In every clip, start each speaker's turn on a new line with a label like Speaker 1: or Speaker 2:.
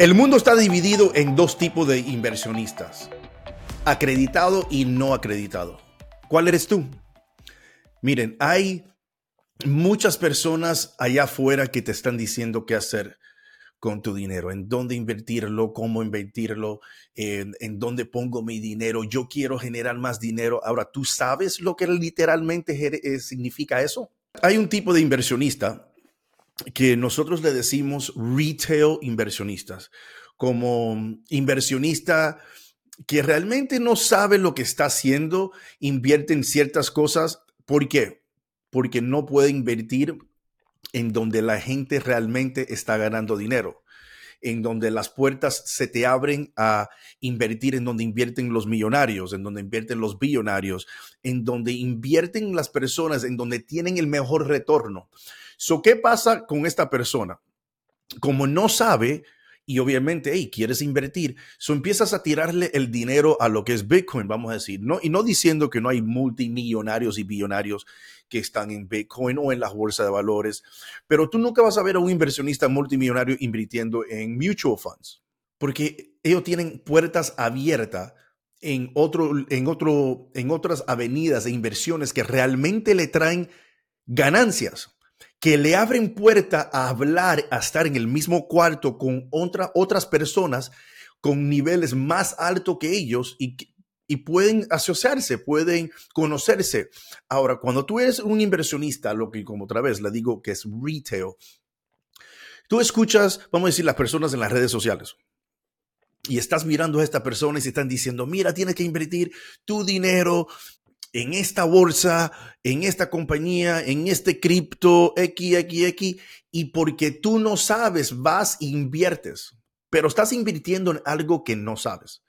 Speaker 1: El mundo está dividido en dos tipos de inversionistas, acreditado y no acreditado. ¿Cuál eres tú? Miren, hay muchas personas allá afuera que te están diciendo qué hacer con tu dinero, en dónde invertirlo, cómo invertirlo, en, dónde pongo mi dinero. Yo quiero generar más dinero. Ahora, ¿tú sabes lo que literalmente eh, significa eso? Hay un tipo de inversionista que nosotros le decimos retail inversionistas, como inversionista que realmente no sabe lo que está haciendo, invierte en ciertas cosas. ¿Por qué? Porque no puede invertir en donde la gente realmente está ganando dinero, en donde las puertas se te abren a invertir, en donde invierten los millonarios, en donde invierten los billonarios, en donde invierten las personas, en donde tienen el mejor retorno. So, ¿Qué pasa con esta persona? Como no sabe, y obviamente, hey, quieres invertir, so empiezas a tirarle el dinero a lo que es Bitcoin, vamos a decir, ¿no? Y no diciendo que no hay multimillonarios y billonarios que están en Bitcoin o en la bolsa de valores, pero tú nunca vas a ver a un inversionista multimillonario invirtiendo en mutual funds, porque ellos tienen puertas abiertas en, otro, en, otro, en otras avenidas de inversiones que realmente le traen ganancias que le abren puerta a hablar, a estar en el mismo cuarto con otra, otras personas con niveles más altos que ellos y, y pueden asociarse, pueden conocerse. Ahora, cuando tú eres un inversionista, lo que como otra vez le digo que es retail, tú escuchas, vamos a decir, las personas en las redes sociales y estás mirando a esta persona y están diciendo, mira, tienes que invertir tu dinero en esta bolsa, en esta compañía, en este cripto, XXX, y porque tú no sabes, vas e inviertes, pero estás invirtiendo en algo que no sabes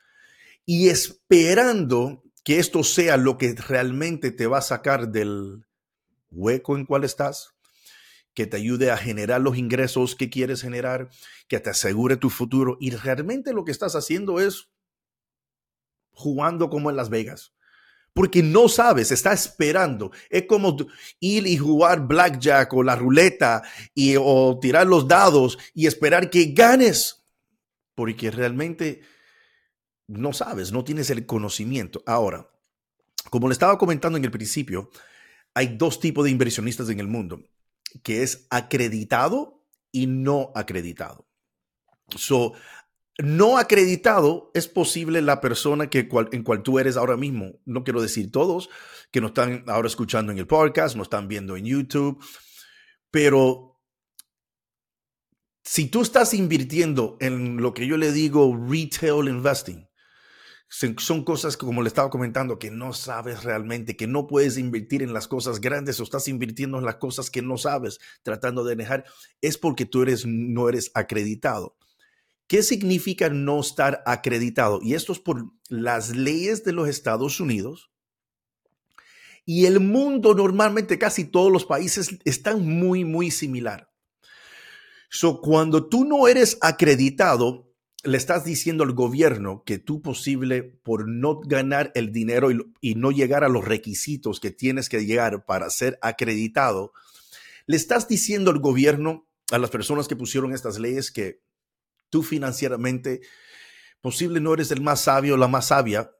Speaker 1: y esperando que esto sea lo que realmente te va a sacar del hueco en cual estás, que te ayude a generar los ingresos que quieres generar, que te asegure tu futuro. Y realmente lo que estás haciendo es jugando como en Las Vegas porque no sabes, está esperando. Es como ir y jugar blackjack o la ruleta y, o tirar los dados y esperar que ganes, porque realmente no sabes, no tienes el conocimiento. Ahora, como le estaba comentando en el principio, hay dos tipos de inversionistas en el mundo, que es acreditado y no acreditado. So, no acreditado es posible la persona que en cual tú eres ahora mismo. No quiero decir todos que nos están ahora escuchando en el podcast, nos están viendo en YouTube, pero si tú estás invirtiendo en lo que yo le digo retail investing, son cosas como le estaba comentando, que no sabes realmente, que no puedes invertir en las cosas grandes o estás invirtiendo en las cosas que no sabes, tratando de dejar, es porque tú eres, no eres acreditado. ¿Qué significa no estar acreditado? Y esto es por las leyes de los Estados Unidos. Y el mundo normalmente, casi todos los países están muy, muy similar. So, cuando tú no eres acreditado, le estás diciendo al gobierno que tú posible por no ganar el dinero y, y, no llegar a los requisitos que tienes que llegar para ser acreditado, le estás diciendo al gobierno, a las personas que pusieron estas leyes, que tú financieramente, posible no eres el más sabio o la más sabia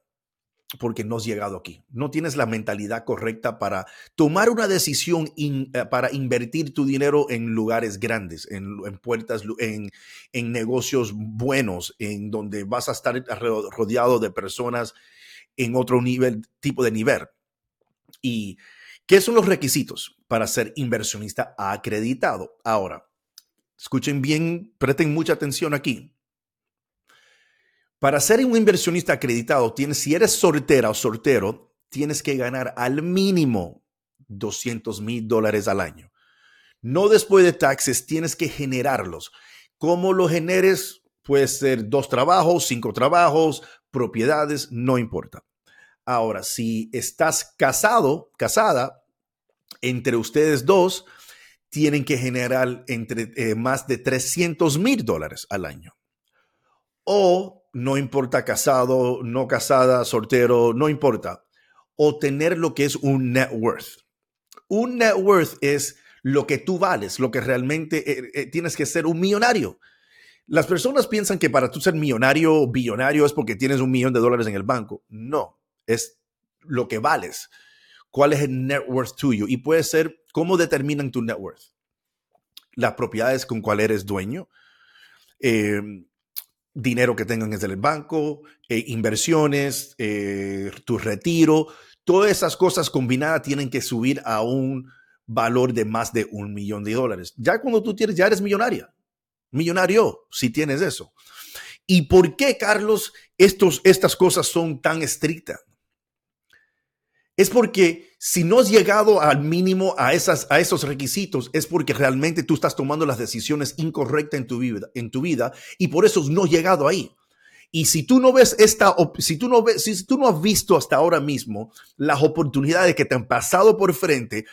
Speaker 1: porque no has llegado aquí. No tienes la mentalidad correcta para tomar una decisión eh, para invertir tu dinero en lugares grandes, en, puertas, en, en negocios buenos, en donde vas a estar rodeado de personas en otro nivel, tipo de nivel. ¿Y qué son los requisitos para ser inversionista acreditado? Ahora, Escuchen bien, presten mucha atención aquí. Para ser un inversionista acreditado, tienes, si eres soltera o soltero, tienes que ganar al mínimo 200 mil dólares al año. No después de taxes, tienes que generarlos. ¿Cómo lo generes? Puede ser dos trabajos, cinco trabajos, propiedades, no importa. Ahora, si estás casado, casada, entre ustedes dos, tienen que generar entre eh, más de 300 mil dólares al año. O no importa casado, no casada, soltero, no importa. O tener lo que es un net worth. Un net worth es lo que tú vales, lo que realmente eh, eh, tienes que ser un millonario. Las personas piensan que para tú ser millonario o billonario es porque tienes un millón de dólares en el banco. No, es lo que vales. ¿Cuál es el net worth tuyo? Y puede ser, ¿cómo determinan tu net worth? Las propiedades con cuál eres dueño, em, dinero que tengan desde el banco, eh, inversiones, eh, tu retiro, todas esas cosas combinadas tienen que subir a un valor de más de un millón de dólares. Ya cuando tú tienes, ya eres millonaria, millonario, si tienes eso. ¿Y por qué, Carlos, estos, estas cosas son tan estrictas? Es porque si no has llegado al mínimo a, esas, a esos requisitos, es porque realmente tú estás tomando las decisiones incorrectas en tu vida, en tu vida y por eso no has llegado ahí. Y si tú no ves esta, si tú no ves, si tú no has visto hasta ahora mismo las oportunidades que te han pasado por frente,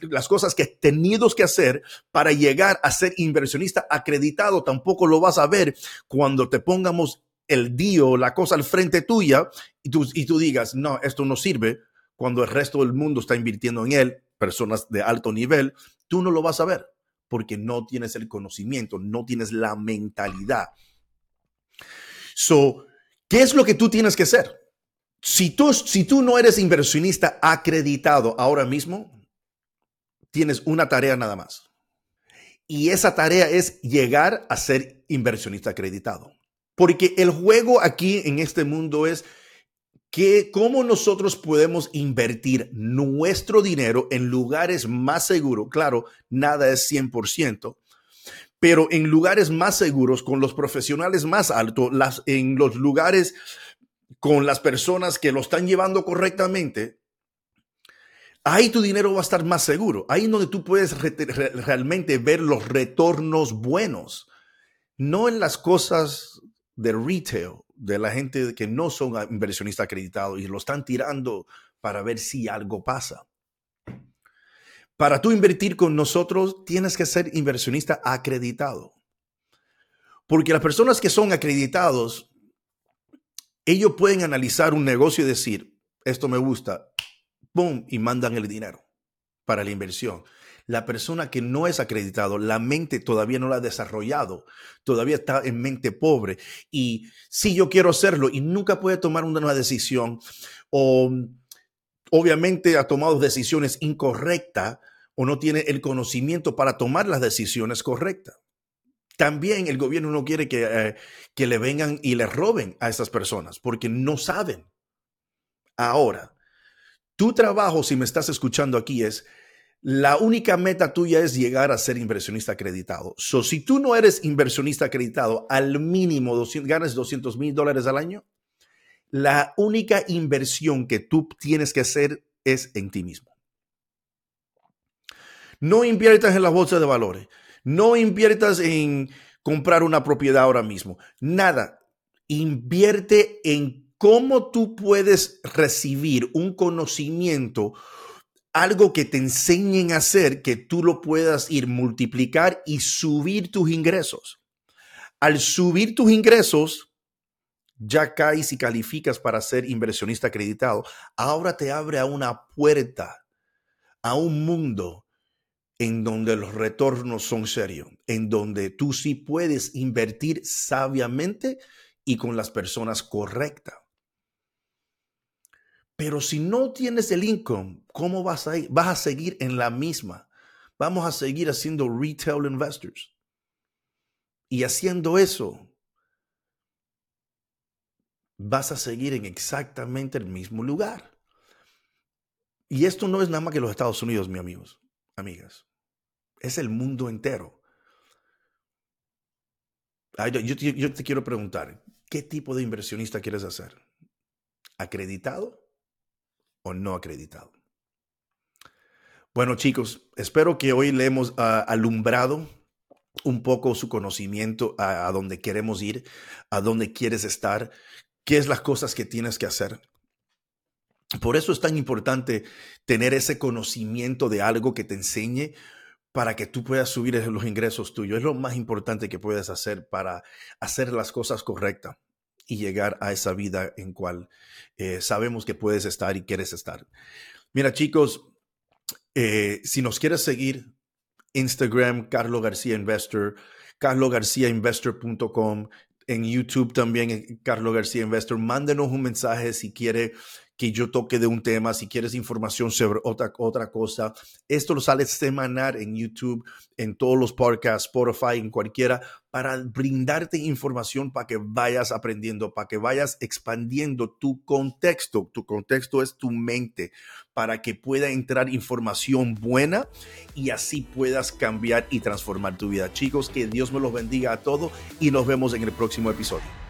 Speaker 1: las cosas que has tenido que hacer para llegar a ser inversionista acreditado, tampoco lo vas a ver cuando te pongamos el dio, la cosa al frente tuya y tú, y tú digas, no, esto no sirve, cuando el resto del mundo está invirtiendo en él, personas de alto nivel, tú no lo vas a ver porque no tienes el conocimiento, no tienes la mentalidad. So, ¿qué es lo que tú tienes que hacer? Si tú, si tú no eres inversionista acreditado ahora mismo, tienes una tarea nada más. Y esa tarea es llegar a ser inversionista acreditado. Porque el juego aquí en este mundo es que cómo nosotros podemos invertir nuestro dinero en lugares más seguros. Claro, nada es 100%, pero en lugares más seguros, con los profesionales más altos, las, en los lugares con las personas que lo están llevando correctamente, ahí tu dinero va a estar más seguro. Ahí es donde tú puedes realmente ver los retornos buenos, no en las cosas de retail, de la gente que no son inversionistas acreditados y lo están tirando para ver si algo pasa. Para tú invertir con nosotros, tienes que ser inversionista acreditado. Porque las personas que son acreditados, ellos pueden analizar un negocio y decir, esto me gusta, ¡pum! y mandan el dinero para la inversión. La persona que no es acreditado, la mente todavía no la ha desarrollado, todavía está en mente pobre y sí yo quiero hacerlo y nunca puede tomar una decisión o obviamente ha tomado decisiones incorrectas o no tiene el conocimiento para tomar las decisiones correctas. También el gobierno no quiere que, eh, que le vengan y le roben a esas personas porque no saben. Ahora, tu trabajo, si me estás escuchando aquí, es la única meta tuya es llegar a ser inversionista acreditado. So, si tú no eres inversionista acreditado, al mínimo ganas 200 mil dólares al año, la única inversión que tú tienes que hacer es en ti mismo. No inviertas en la bolsa de valores. No inviertas en comprar una propiedad ahora mismo. Nada. Invierte en cómo tú puedes recibir un conocimiento, algo que te enseñen a hacer, que tú lo puedas ir multiplicar y subir tus ingresos. Al subir tus ingresos, ya caes y calificas para ser inversionista acreditado. Ahora te abre a una puerta, a un mundo en donde los retornos son serios, en donde tú sí puedes invertir sabiamente y con las personas correctas. Pero si no tienes el income, ¿cómo vas a ir? Vas a seguir en la misma. Vamos a seguir haciendo retail investors. Y haciendo eso, vas a seguir en exactamente el mismo lugar. Y esto no es nada más que los Estados Unidos, mis amigos, amigas. Es el mundo entero. Yo, yo te quiero preguntar, ¿qué tipo de inversionista quieres hacer? ¿Acreditado? O no acreditado. Bueno chicos, espero que hoy le hemos ah, alumbrado un poco su conocimiento a, a dónde queremos ir, a dónde quieres estar, qué es las cosas que tienes que hacer. Por eso es tan importante tener ese conocimiento de algo que te enseñe para que tú puedas subir los ingresos tuyos. Es lo más importante que puedes hacer para hacer las cosas correctas y llegar a esa vida en cual eh, sabemos que puedes estar y quieres estar. Mira, chicos, eh, si nos quieres seguir, Instagram, Carlos García Investor, carlogarciainvestor.com, en YouTube también, Carlos García Investor. Mándenos un mensaje si quiere que yo toque de un tema, si quieres información sobre otra, otra cosa. Esto lo sale semanal en YouTube, en todos los podcasts, Spotify, en cualquiera, para brindarte información para que vayas aprendiendo, para que vayas expandiendo tu contexto. Tu contexto es tu mente, para que pueda entrar información buena y así puedas cambiar y transformar tu vida. Chicos, que Dios me los bendiga a todos y nos vemos en el próximo episodio.